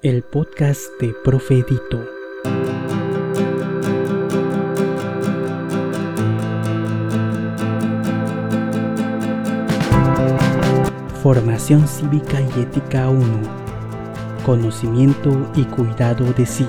el podcast de Profedito. Formación cívica y ética 1. Conocimiento y cuidado de sí.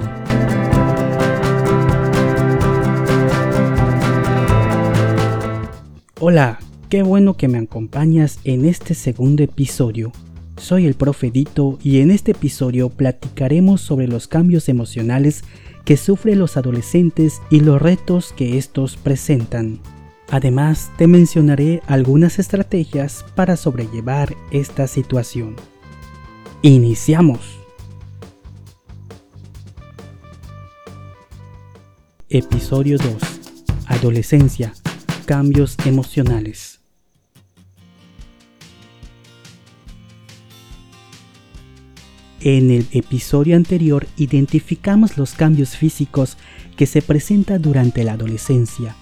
Hola, qué bueno que me acompañas en este segundo episodio soy el Profedito y en este episodio platicaremos sobre los cambios emocionales que sufren los adolescentes y los retos que estos presentan. Además, te mencionaré algunas estrategias para sobrellevar esta situación. Iniciamos. Episodio 2. Adolescencia. Cambios emocionales. En el episodio anterior identificamos los cambios físicos que se presentan durante la adolescencia.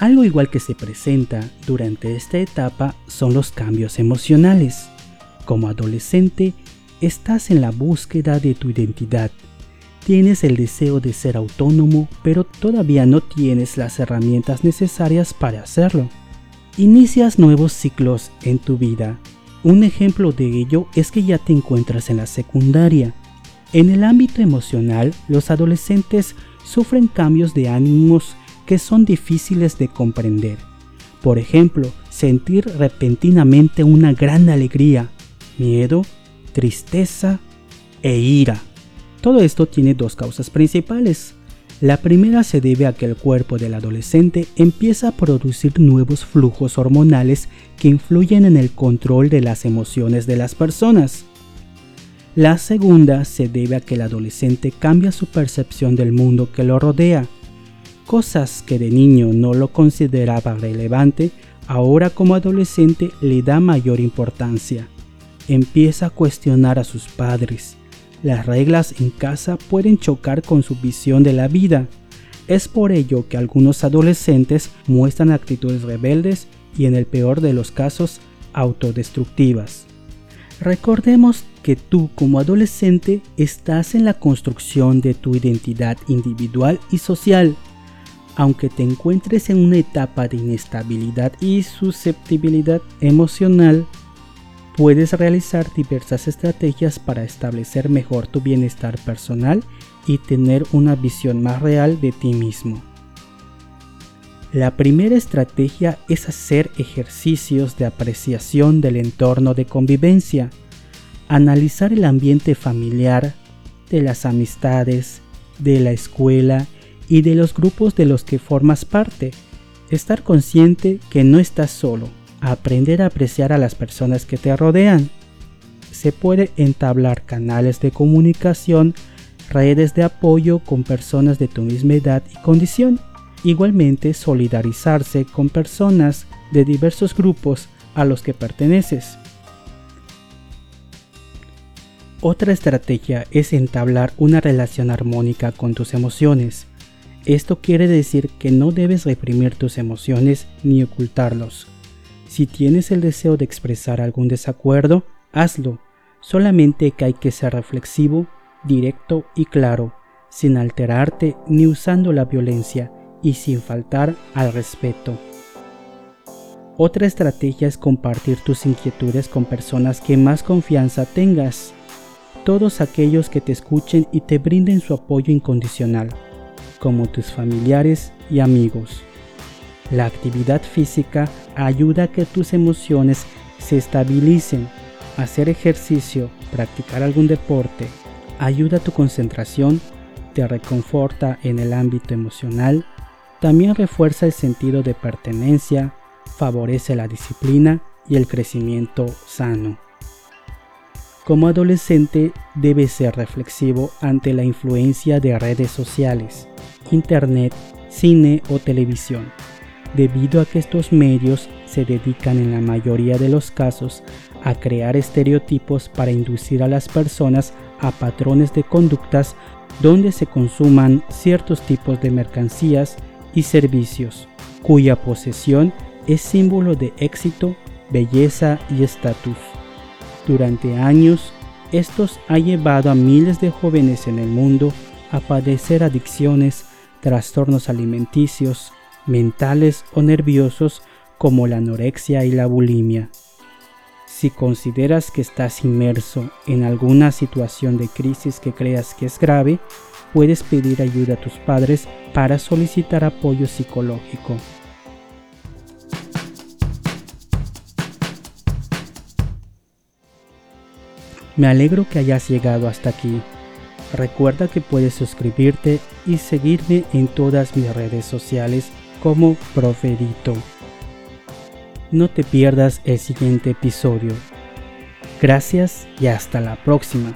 Algo igual que se presenta durante esta etapa son los cambios emocionales. Como adolescente, estás en la búsqueda de tu identidad. Tienes el deseo de ser autónomo, pero todavía no tienes las herramientas necesarias para hacerlo. Inicias nuevos ciclos en tu vida un ejemplo de ello es que ya te encuentras en la secundaria. En el ámbito emocional, los adolescentes sufren cambios de ánimos que son difíciles de comprender. Por ejemplo, sentir repentinamente una gran alegría, miedo, tristeza e ira. Todo esto tiene dos causas principales. La primera se debe a que el cuerpo del adolescente empieza a producir nuevos flujos hormonales que influyen en el control de las emociones de las personas. La segunda se debe a que el adolescente cambia su percepción del mundo que lo rodea. Cosas que de niño no lo consideraba relevante, ahora como adolescente le da mayor importancia. Empieza a cuestionar a sus padres, las reglas en casa pueden chocar con su visión de la vida. Es por ello que algunos adolescentes muestran actitudes rebeldes y en el peor de los casos autodestructivas. Recordemos que tú como adolescente estás en la construcción de tu identidad individual y social. Aunque te encuentres en una etapa de inestabilidad y susceptibilidad emocional, puedes realizar diversas estrategias para establecer mejor tu bienestar personal y tener una visión más real de ti mismo. La primera estrategia es hacer ejercicios de apreciación del entorno de convivencia, analizar el ambiente familiar, de las amistades, de la escuela y de los grupos de los que formas parte, estar consciente que no estás solo aprender a apreciar a las personas que te rodean. Se puede entablar canales de comunicación, redes de apoyo con personas de tu misma edad y condición. Igualmente solidarizarse con personas de diversos grupos a los que perteneces. Otra estrategia es entablar una relación armónica con tus emociones. Esto quiere decir que no debes reprimir tus emociones ni ocultarlos. Si tienes el deseo de expresar algún desacuerdo, hazlo, solamente que hay que ser reflexivo, directo y claro, sin alterarte ni usando la violencia y sin faltar al respeto. Otra estrategia es compartir tus inquietudes con personas que más confianza tengas, todos aquellos que te escuchen y te brinden su apoyo incondicional, como tus familiares y amigos. La actividad física ayuda a que tus emociones se estabilicen. Hacer ejercicio, practicar algún deporte, ayuda a tu concentración, te reconforta en el ámbito emocional, también refuerza el sentido de pertenencia, favorece la disciplina y el crecimiento sano. Como adolescente debes ser reflexivo ante la influencia de redes sociales, internet, cine o televisión debido a que estos medios se dedican en la mayoría de los casos a crear estereotipos para inducir a las personas a patrones de conductas donde se consuman ciertos tipos de mercancías y servicios, cuya posesión es símbolo de éxito, belleza y estatus. Durante años, Estos ha llevado a miles de jóvenes en el mundo a padecer adicciones, trastornos alimenticios, mentales o nerviosos como la anorexia y la bulimia. Si consideras que estás inmerso en alguna situación de crisis que creas que es grave, puedes pedir ayuda a tus padres para solicitar apoyo psicológico. Me alegro que hayas llegado hasta aquí. Recuerda que puedes suscribirte y seguirme en todas mis redes sociales como Profedito. No te pierdas el siguiente episodio. Gracias y hasta la próxima.